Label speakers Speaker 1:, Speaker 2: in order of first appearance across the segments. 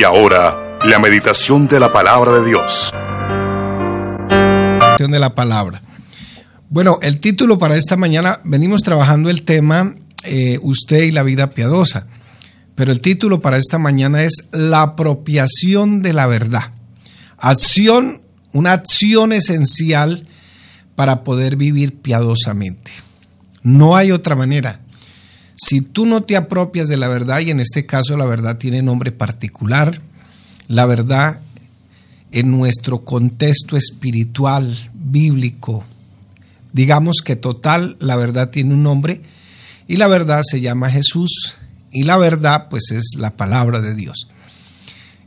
Speaker 1: Y ahora, la meditación de la palabra de Dios.
Speaker 2: De la palabra. Bueno, el título para esta mañana, venimos trabajando el tema eh, Usted y la vida piadosa, pero el título para esta mañana es La apropiación de la verdad. Acción, una acción esencial para poder vivir piadosamente. No hay otra manera. Si tú no te apropias de la verdad, y en este caso la verdad tiene nombre particular, la verdad en nuestro contexto espiritual, bíblico, digamos que total, la verdad tiene un nombre, y la verdad se llama Jesús, y la verdad pues es la palabra de Dios.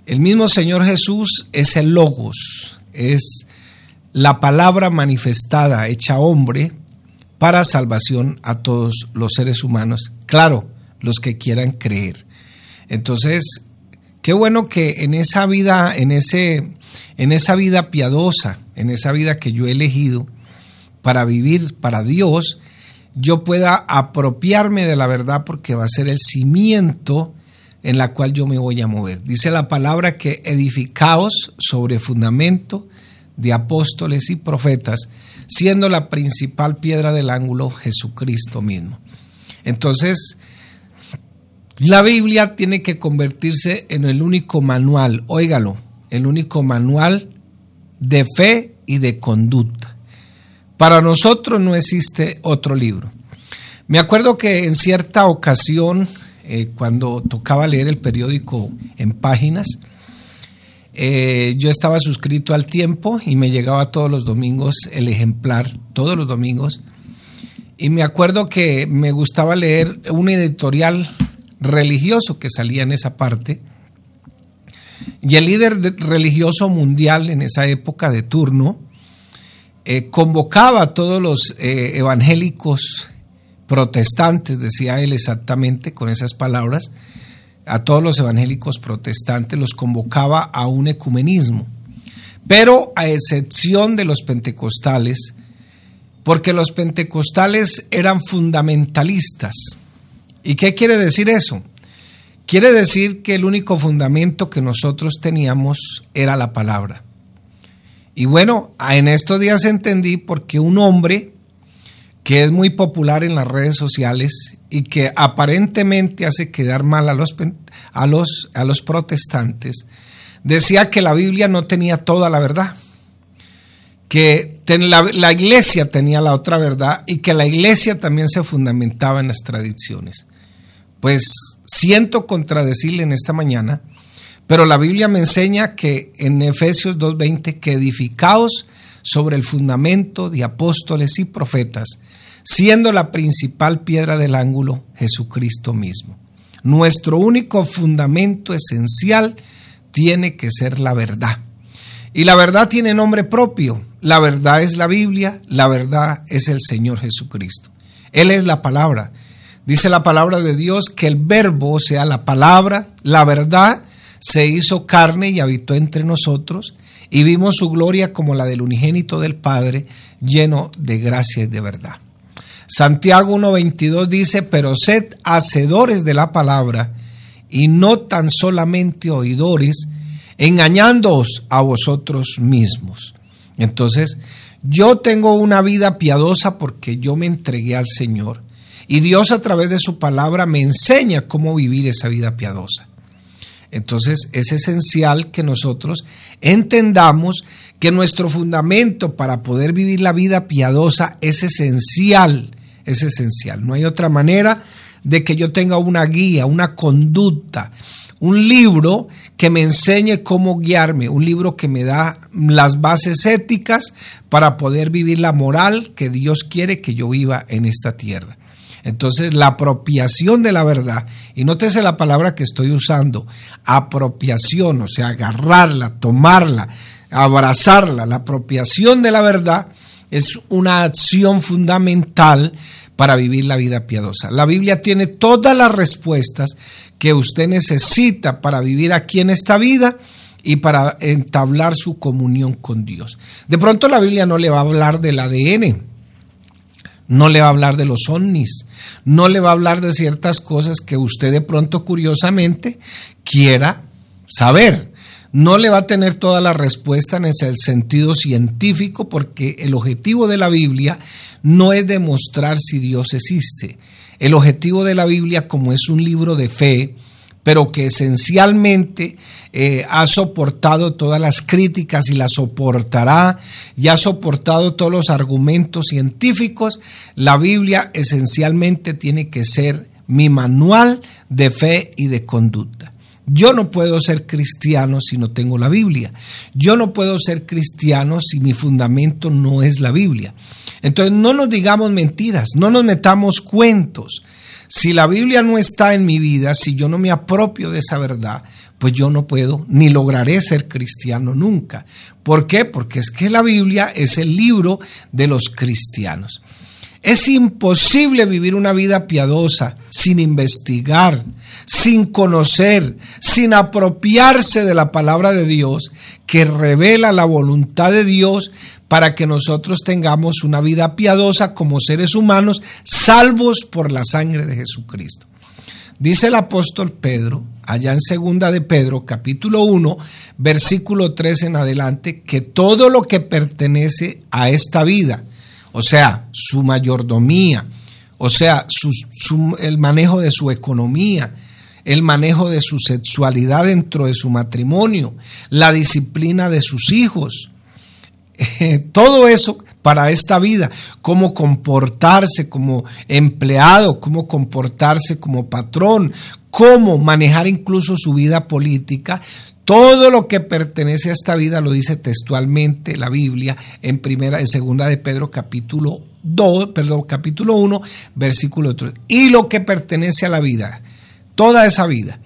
Speaker 2: El mismo Señor Jesús es el logos, es la palabra manifestada, hecha hombre, para salvación a todos los seres humanos, claro, los que quieran creer. Entonces, qué bueno que en esa vida, en ese en esa vida piadosa, en esa vida que yo he elegido para vivir para Dios, yo pueda apropiarme de la verdad porque va a ser el cimiento en la cual yo me voy a mover. Dice la palabra que edificaos sobre fundamento de apóstoles y profetas, siendo la principal piedra del ángulo Jesucristo mismo. Entonces, la Biblia tiene que convertirse en el único manual, óigalo, el único manual de fe y de conducta. Para nosotros no existe otro libro. Me acuerdo que en cierta ocasión, eh, cuando tocaba leer el periódico en páginas, eh, yo estaba suscrito al tiempo y me llegaba todos los domingos el ejemplar, todos los domingos. Y me acuerdo que me gustaba leer un editorial religioso que salía en esa parte. Y el líder religioso mundial en esa época de turno eh, convocaba a todos los eh, evangélicos protestantes, decía él exactamente con esas palabras, a todos los evangélicos protestantes, los convocaba a un ecumenismo, pero a excepción de los pentecostales, porque los pentecostales eran fundamentalistas. ¿Y qué quiere decir eso? Quiere decir que el único fundamento que nosotros teníamos era la palabra. Y bueno, en estos días entendí porque un hombre que es muy popular en las redes sociales y que aparentemente hace quedar mal a los, a los, a los protestantes, decía que la Biblia no tenía toda la verdad, que la, la iglesia tenía la otra verdad y que la iglesia también se fundamentaba en las tradiciones. Pues siento contradecirle en esta mañana, pero la Biblia me enseña que en Efesios 2.20 que edificaos sobre el fundamento de apóstoles y profetas, siendo la principal piedra del ángulo Jesucristo mismo. Nuestro único fundamento esencial tiene que ser la verdad. Y la verdad tiene nombre propio. La verdad es la Biblia, la verdad es el Señor Jesucristo. Él es la palabra. Dice la palabra de Dios que el verbo, o sea, la palabra, la verdad, se hizo carne y habitó entre nosotros y vimos su gloria como la del unigénito del Padre, lleno de gracia y de verdad. Santiago 1.22 dice, pero sed hacedores de la palabra y no tan solamente oidores, engañándoos a vosotros mismos. Entonces, yo tengo una vida piadosa porque yo me entregué al Señor y Dios a través de su palabra me enseña cómo vivir esa vida piadosa. Entonces es esencial que nosotros entendamos que nuestro fundamento para poder vivir la vida piadosa es esencial, es esencial. No hay otra manera de que yo tenga una guía, una conducta, un libro que me enseñe cómo guiarme, un libro que me da las bases éticas para poder vivir la moral que Dios quiere que yo viva en esta tierra. Entonces, la apropiación de la verdad, y nótese la palabra que estoy usando, apropiación, o sea, agarrarla, tomarla, abrazarla, la apropiación de la verdad es una acción fundamental para vivir la vida piadosa. La Biblia tiene todas las respuestas que usted necesita para vivir aquí en esta vida y para entablar su comunión con Dios. De pronto la Biblia no le va a hablar del ADN, no le va a hablar de los ovnis, no le va a hablar de ciertas cosas que usted de pronto curiosamente quiera saber. No le va a tener toda la respuesta en el sentido científico porque el objetivo de la Biblia no es demostrar si Dios existe. El objetivo de la Biblia, como es un libro de fe, pero que esencialmente eh, ha soportado todas las críticas y las soportará, y ha soportado todos los argumentos científicos, la Biblia esencialmente tiene que ser mi manual de fe y de conducta. Yo no puedo ser cristiano si no tengo la Biblia. Yo no puedo ser cristiano si mi fundamento no es la Biblia. Entonces no nos digamos mentiras, no nos metamos cuentos. Si la Biblia no está en mi vida, si yo no me apropio de esa verdad, pues yo no puedo ni lograré ser cristiano nunca. ¿Por qué? Porque es que la Biblia es el libro de los cristianos. Es imposible vivir una vida piadosa sin investigar, sin conocer, sin apropiarse de la palabra de Dios que revela la voluntad de Dios para que nosotros tengamos una vida piadosa como seres humanos, salvos por la sangre de Jesucristo. Dice el apóstol Pedro, allá en segunda de Pedro, capítulo 1, versículo 3 en adelante, que todo lo que pertenece a esta vida, o sea, su mayordomía, o sea, el manejo de su economía, el manejo de su sexualidad dentro de su matrimonio, la disciplina de sus hijos, todo eso para esta vida, cómo comportarse como empleado, cómo comportarse como patrón, cómo manejar incluso su vida política, todo lo que pertenece a esta vida lo dice textualmente la Biblia en primera en segunda de Pedro capítulo 2, perdón, capítulo 1, versículo 3. Y lo que pertenece a la vida, toda esa vida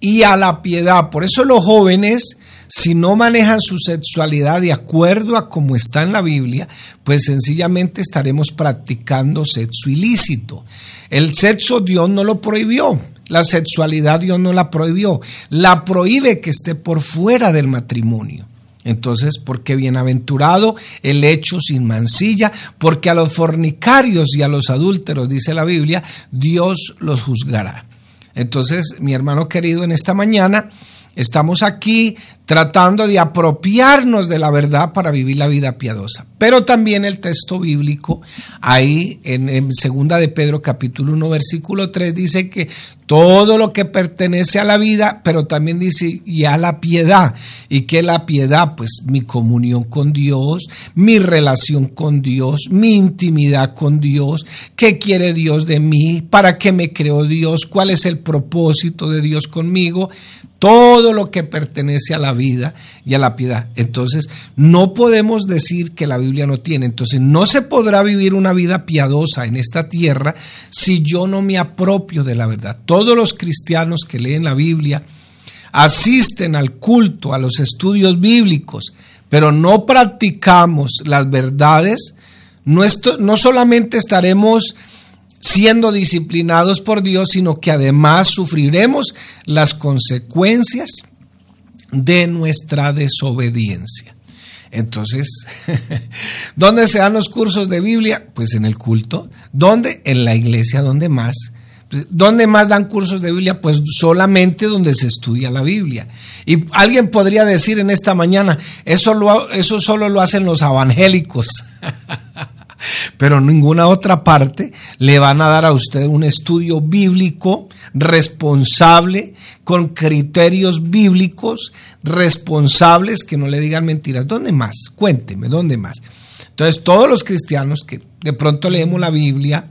Speaker 2: y a la piedad. Por eso los jóvenes si no manejan su sexualidad de acuerdo a como está en la Biblia, pues sencillamente estaremos practicando sexo ilícito. El sexo Dios no lo prohibió. La sexualidad Dios no la prohibió, la prohíbe que esté por fuera del matrimonio. Entonces, porque bienaventurado el hecho sin mancilla, porque a los fornicarios y a los adúlteros, dice la Biblia, Dios los juzgará. Entonces, mi hermano querido, en esta mañana estamos aquí tratando de apropiarnos de la verdad para vivir la vida piadosa. Pero también el texto bíblico, ahí en, en segunda de Pedro capítulo 1 versículo 3 dice que todo lo que pertenece a la vida, pero también dice y a la piedad. ¿Y que la piedad? Pues mi comunión con Dios, mi relación con Dios, mi intimidad con Dios, qué quiere Dios de mí, para qué me creó Dios, cuál es el propósito de Dios conmigo todo lo que pertenece a la vida y a la piedad. Entonces, no podemos decir que la Biblia no tiene. Entonces, no se podrá vivir una vida piadosa en esta tierra si yo no me apropio de la verdad. Todos los cristianos que leen la Biblia asisten al culto, a los estudios bíblicos, pero no practicamos las verdades, no, no solamente estaremos siendo disciplinados por Dios, sino que además sufriremos las consecuencias de nuestra desobediencia. Entonces, ¿dónde se dan los cursos de Biblia? Pues en el culto. ¿Dónde? En la iglesia, ¿dónde más? ¿Dónde más dan cursos de Biblia? Pues solamente donde se estudia la Biblia. Y alguien podría decir en esta mañana, eso, lo, eso solo lo hacen los evangélicos. pero en ninguna otra parte le van a dar a usted un estudio bíblico responsable, con criterios bíblicos responsables, que no le digan mentiras. ¿Dónde más? Cuénteme, ¿dónde más? Entonces, todos los cristianos que de pronto leemos la Biblia,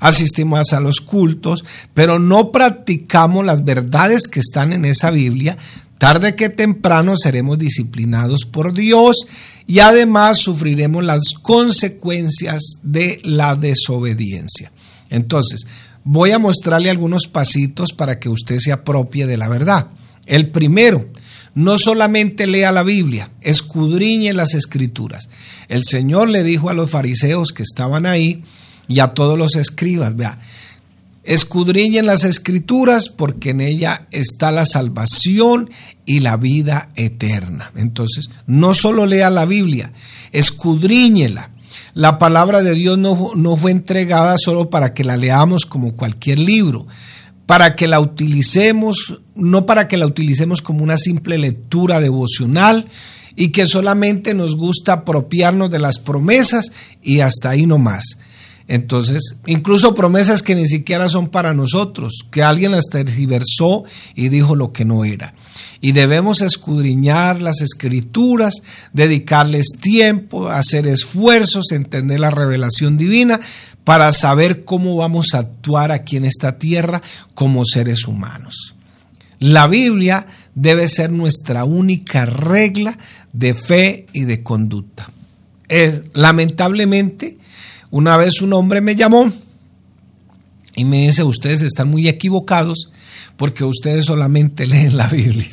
Speaker 2: asistimos a los cultos, pero no practicamos las verdades que están en esa Biblia, tarde que temprano seremos disciplinados por Dios y además sufriremos las consecuencias de la desobediencia. Entonces, voy a mostrarle algunos pasitos para que usted se apropie de la verdad. El primero, no solamente lea la Biblia, escudriñe las escrituras. El Señor le dijo a los fariseos que estaban ahí y a todos los escribas, vea, Escudriñen las escrituras porque en ella está la salvación y la vida eterna. Entonces, no solo lea la Biblia, escudriñela. La palabra de Dios no, no fue entregada solo para que la leamos como cualquier libro. para que la utilicemos, no para que la utilicemos como una simple lectura devocional y que solamente nos gusta apropiarnos de las promesas y hasta ahí no más. Entonces, incluso promesas que ni siquiera son para nosotros, que alguien las tergiversó y dijo lo que no era. Y debemos escudriñar las escrituras, dedicarles tiempo, hacer esfuerzos, entender la revelación divina para saber cómo vamos a actuar aquí en esta tierra como seres humanos. La Biblia debe ser nuestra única regla de fe y de conducta. Es, lamentablemente, una vez un hombre me llamó y me dice, ustedes están muy equivocados porque ustedes solamente leen la Biblia.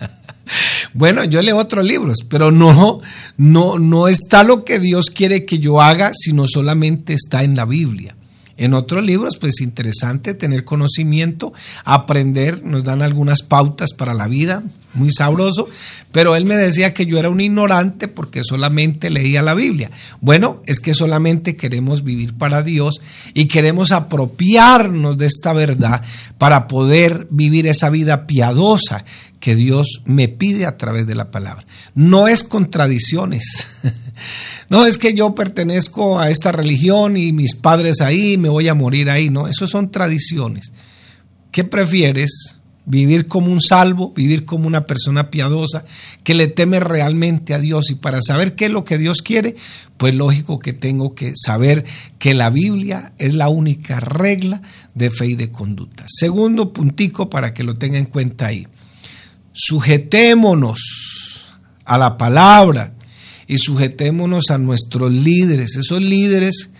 Speaker 2: bueno, yo leo otros libros, pero no, no, no está lo que Dios quiere que yo haga, sino solamente está en la Biblia. En otros libros, pues interesante tener conocimiento, aprender, nos dan algunas pautas para la vida, muy sabroso, pero él me decía que yo era un ignorante porque solamente leía la Biblia. Bueno, es que solamente queremos vivir para Dios y queremos apropiarnos de esta verdad para poder vivir esa vida piadosa que Dios me pide a través de la palabra. No es contradicciones. No es que yo pertenezco a esta religión y mis padres ahí, me voy a morir ahí. No, eso son tradiciones. ¿Qué prefieres? Vivir como un salvo, vivir como una persona piadosa que le teme realmente a Dios. Y para saber qué es lo que Dios quiere, pues lógico que tengo que saber que la Biblia es la única regla de fe y de conducta. Segundo puntico para que lo tenga en cuenta ahí. Sujetémonos a la palabra y sujetémonos a nuestros líderes, esos líderes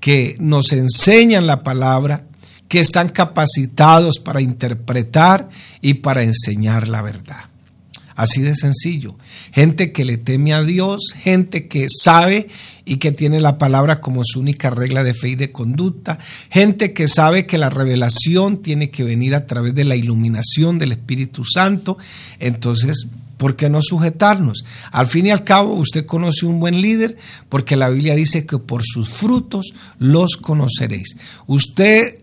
Speaker 2: que nos enseñan la palabra, que están capacitados para interpretar y para enseñar la verdad. Así de sencillo. Gente que le teme a Dios, gente que sabe y que tiene la palabra como su única regla de fe y de conducta, gente que sabe que la revelación tiene que venir a través de la iluminación del Espíritu Santo. Entonces, ¿Por qué no sujetarnos? Al fin y al cabo, usted conoce un buen líder porque la Biblia dice que por sus frutos los conoceréis. Usted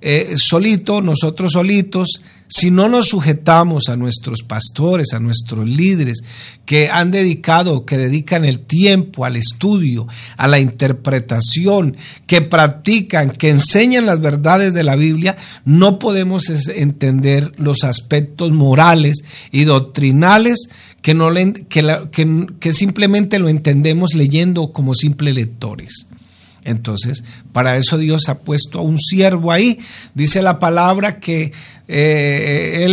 Speaker 2: eh, solito, nosotros solitos, si no nos sujetamos a nuestros pastores, a nuestros líderes que han dedicado, que dedican el tiempo al estudio, a la interpretación, que practican, que enseñan las verdades de la Biblia, no podemos entender los aspectos morales y doctrinales que, no que, que simplemente lo entendemos leyendo como simples lectores. Entonces, para eso Dios ha puesto a un siervo ahí. Dice la palabra que eh,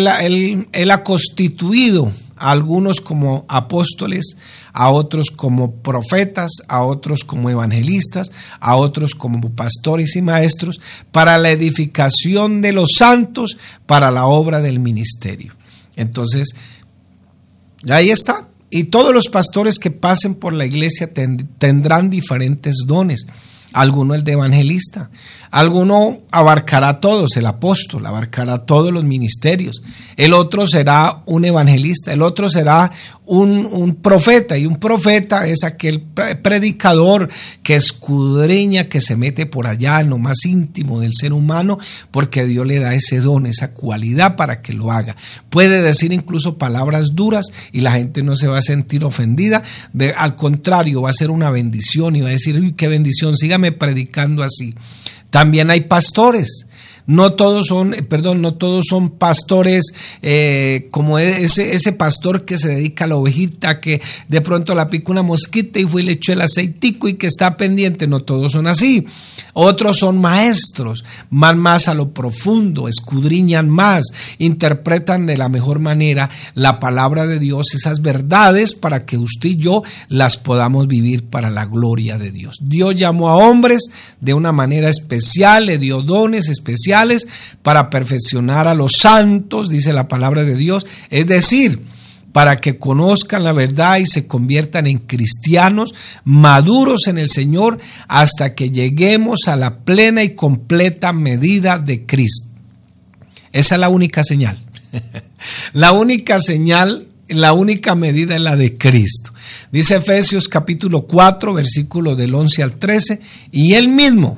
Speaker 2: él, ha constituido a algunos como apóstoles, a otros como profetas, a otros como evangelistas, a otros como pastores y maestros, para la edificación de los santos, para la obra del ministerio. Entonces, ahí está. Y todos los pastores que pasen por la iglesia tendrán diferentes dones alguno el de evangelista, alguno abarcará todos, el apóstol, abarcará todos los ministerios, el otro será un evangelista, el otro será un, profeta, y un profeta es aquel predicador que escudriña, que se mete por allá en lo más íntimo del ser humano, porque Dios le da ese don, esa cualidad para que lo haga. Puede decir incluso palabras duras y la gente no se va a sentir ofendida, al contrario, va a ser una bendición y va a decir, uy, qué bendición, sígame predicando así. También hay pastores no todos son, eh, perdón, no todos son pastores eh, como ese, ese pastor que se dedica a la ovejita, que de pronto la pica una mosquita y fue y le echó el aceitico y que está pendiente. No todos son así. Otros son maestros, van más a lo profundo, escudriñan más, interpretan de la mejor manera la palabra de Dios, esas verdades para que usted y yo las podamos vivir para la gloria de Dios. Dios llamó a hombres de una manera especial, le dio dones especiales para perfeccionar a los santos, dice la palabra de Dios, es decir, para que conozcan la verdad y se conviertan en cristianos maduros en el Señor hasta que lleguemos a la plena y completa medida de Cristo. Esa es la única señal. la única señal, la única medida es la de Cristo. Dice Efesios capítulo 4, versículo del 11 al 13, y él mismo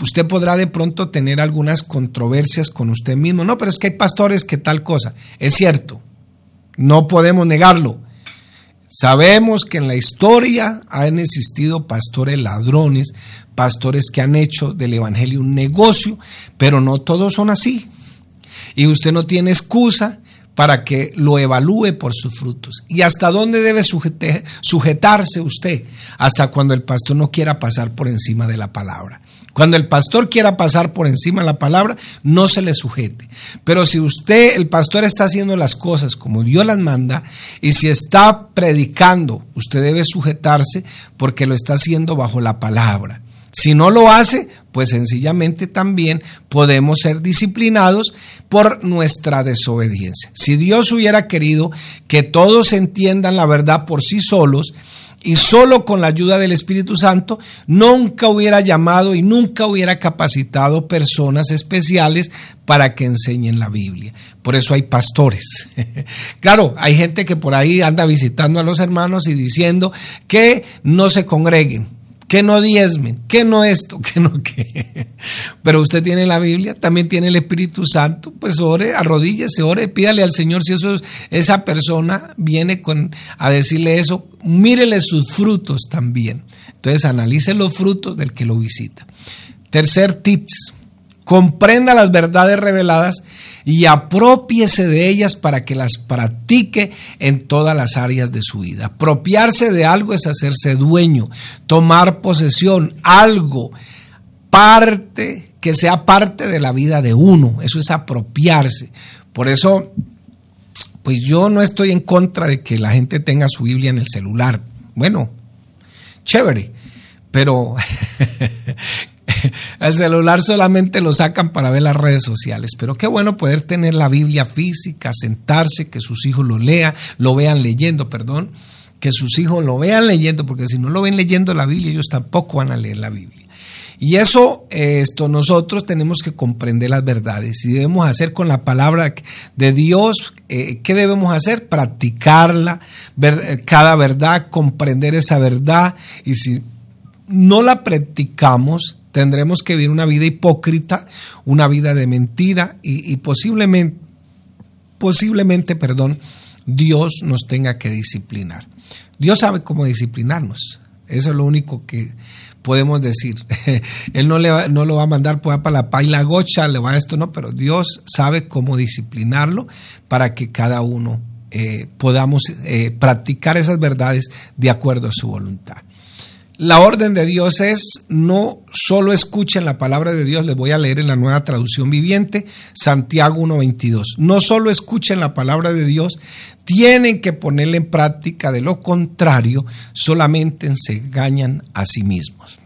Speaker 2: usted podrá de pronto tener algunas controversias con usted mismo. No, pero es que hay pastores que tal cosa. Es cierto, no podemos negarlo. Sabemos que en la historia han existido pastores ladrones, pastores que han hecho del Evangelio un negocio, pero no todos son así. Y usted no tiene excusa para que lo evalúe por sus frutos. ¿Y hasta dónde debe sujetarse usted? Hasta cuando el pastor no quiera pasar por encima de la palabra. Cuando el pastor quiera pasar por encima de la palabra, no se le sujete. Pero si usted, el pastor, está haciendo las cosas como Dios las manda, y si está predicando, usted debe sujetarse porque lo está haciendo bajo la palabra. Si no lo hace, pues sencillamente también podemos ser disciplinados por nuestra desobediencia. Si Dios hubiera querido que todos entiendan la verdad por sí solos, y solo con la ayuda del Espíritu Santo nunca hubiera llamado y nunca hubiera capacitado personas especiales para que enseñen la Biblia. Por eso hay pastores. claro, hay gente que por ahí anda visitando a los hermanos y diciendo que no se congreguen que no diezmen, que no esto, que no que. Pero usted tiene la Biblia, también tiene el Espíritu Santo, pues ore, arrodíllese, ore, pídale al Señor si eso, esa persona viene con, a decirle eso, mírele sus frutos también. Entonces analice los frutos del que lo visita. Tercer tips, comprenda las verdades reveladas y apropiese de ellas para que las practique en todas las áreas de su vida. Apropiarse de algo es hacerse dueño, tomar posesión, algo, parte, que sea parte de la vida de uno. Eso es apropiarse. Por eso, pues yo no estoy en contra de que la gente tenga su Biblia en el celular. Bueno, chévere, pero el celular solamente lo sacan para ver las redes sociales, pero qué bueno poder tener la Biblia física, sentarse, que sus hijos lo lean, lo vean leyendo, perdón, que sus hijos lo vean leyendo, porque si no lo ven leyendo la Biblia, ellos tampoco van a leer la Biblia. Y eso, esto, nosotros tenemos que comprender las verdades y debemos hacer con la palabra de Dios, eh, ¿qué debemos hacer? Practicarla, ver eh, cada verdad, comprender esa verdad y si no la practicamos, tendremos que vivir una vida hipócrita, una vida de mentira y, posiblemente, posiblemente, perdón, Dios nos tenga que disciplinar. Dios sabe cómo disciplinarnos. Eso es lo único que podemos decir. Él no, le no lo va a mandar pues, para la pa y la gocha, le va a esto, no, pero Dios sabe cómo disciplinarlo para que cada uno eh, podamos eh, practicar esas verdades de acuerdo a su voluntad. La orden de Dios es no solo escuchen la palabra de Dios, les voy a leer en la nueva traducción viviente, Santiago 1.22. No solo escuchen la palabra de Dios, tienen que ponerla en práctica, de lo contrario, solamente se engañan a sí mismos.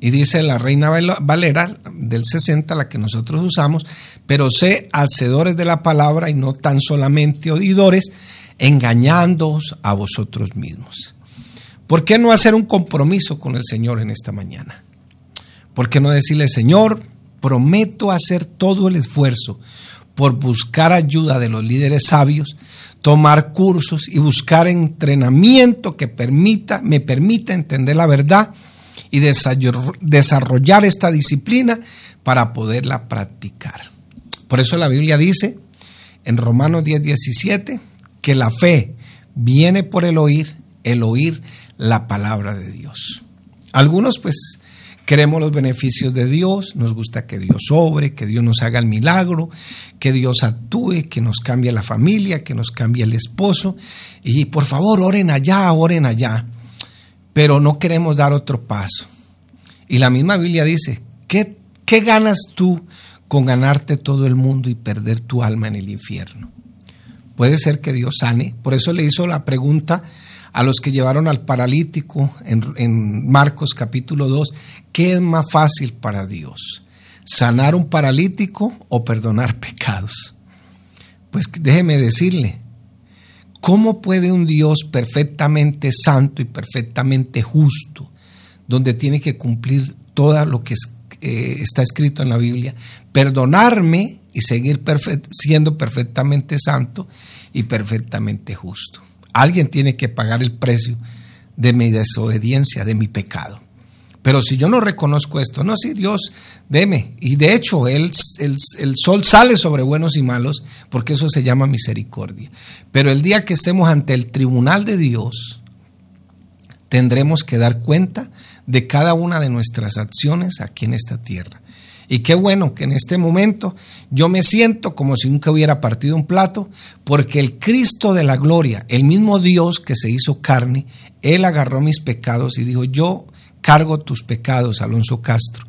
Speaker 2: Y dice la Reina Valera del 60, la que nosotros usamos, pero sé hacedores de la palabra y no tan solamente oidores, engañándoos a vosotros mismos. ¿Por qué no hacer un compromiso con el Señor en esta mañana? ¿Por qué no decirle, Señor, prometo hacer todo el esfuerzo por buscar ayuda de los líderes sabios, tomar cursos y buscar entrenamiento que permita, me permita entender la verdad y desarrollar esta disciplina para poderla practicar. Por eso la Biblia dice en Romanos 10, 17 que la fe viene por el oír, el oír la palabra de Dios. Algunos pues queremos los beneficios de Dios, nos gusta que Dios sobre, que Dios nos haga el milagro, que Dios actúe, que nos cambie la familia, que nos cambie el esposo. Y por favor, oren allá, oren allá. Pero no queremos dar otro paso. Y la misma Biblia dice, ¿qué, qué ganas tú con ganarte todo el mundo y perder tu alma en el infierno? Puede ser que Dios sane. Por eso le hizo la pregunta a los que llevaron al paralítico en, Marcos capítulo 2, ¿qué es más fácil para Dios? sanar un paralítico o perdonar pecados. Pues déjeme decirle, ¿cómo puede un Dios perfectamente santo y perfectamente justo, donde tiene que cumplir todo lo que eh, está escrito en la Biblia, perdonarme y seguir siendo perfectamente santo y perfectamente justo? Alguien tiene que pagar el precio de mi desobediencia, de mi pecado. Pero si yo no reconozco esto, no, sí, Dios, deme. Y de hecho, el, el, sol sale sobre buenos y malos, porque eso se llama misericordia. Pero el día que estemos ante el tribunal de Dios, tendremos que dar cuenta de cada una de nuestras acciones aquí en esta tierra. Y qué bueno que en este momento yo me siento como si nunca hubiera partido un plato, porque el Cristo de la gloria, el mismo Dios que se hizo carne, Él agarró mis pecados y dijo, yo cargo tus pecados, Alonso Castro.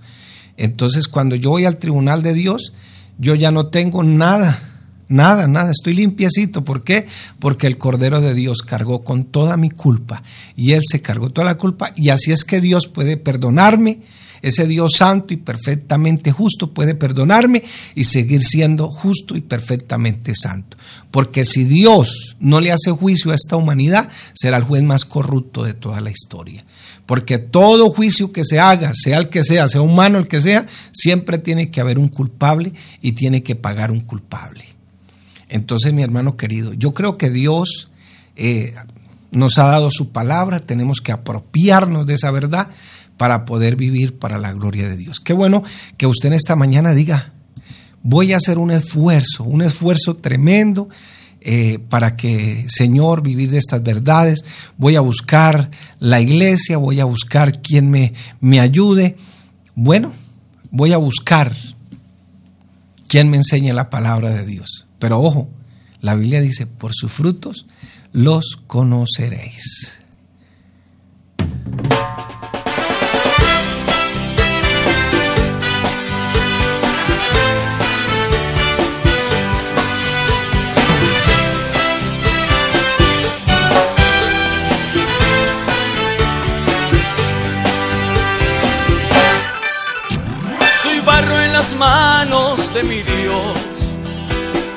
Speaker 2: Entonces cuando yo voy al tribunal de Dios, yo ya no tengo nada, nada, nada, estoy limpiecito. ¿Por qué? Porque el Cordero de Dios cargó con toda mi culpa y Él se cargó toda la culpa y así es que Dios puede perdonarme. Ese Dios santo y perfectamente justo puede perdonarme y seguir siendo justo y perfectamente santo. Porque si Dios no le hace juicio a esta humanidad, será el juez más corrupto de toda la historia. Porque todo juicio que se haga, sea el que sea, sea humano el que sea, siempre tiene que haber un culpable y tiene que pagar un culpable. Entonces, mi hermano querido, yo creo que Dios eh, nos ha dado su palabra, tenemos que apropiarnos de esa verdad para poder vivir para la gloria de Dios. Qué bueno que usted en esta mañana diga, voy a hacer un esfuerzo, un esfuerzo tremendo eh, para que, Señor, vivir de estas verdades. Voy a buscar la iglesia, voy a buscar quien me, me ayude. Bueno, voy a buscar quien me enseñe la palabra de Dios. Pero ojo, la Biblia dice, por sus frutos los conoceréis.
Speaker 3: Manos de mi Dios.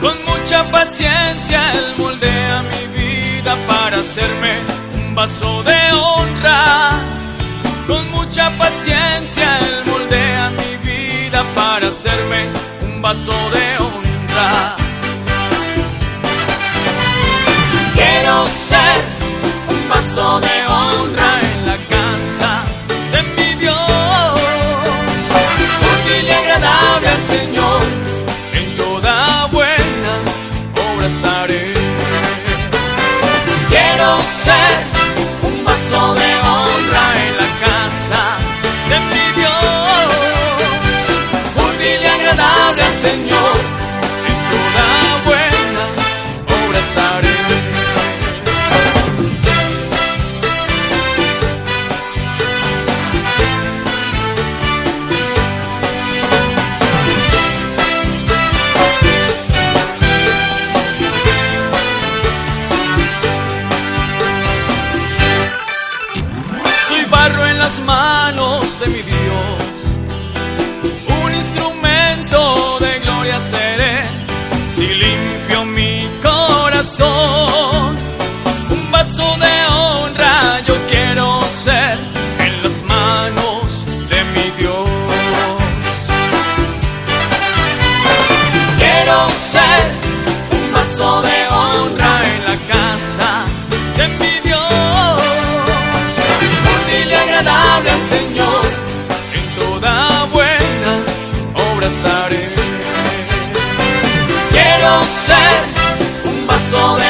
Speaker 3: Con mucha paciencia Él moldea mi vida para hacerme un vaso de honra. Con mucha paciencia Él moldea mi vida para hacerme un vaso de honra. Quiero ser un vaso de all that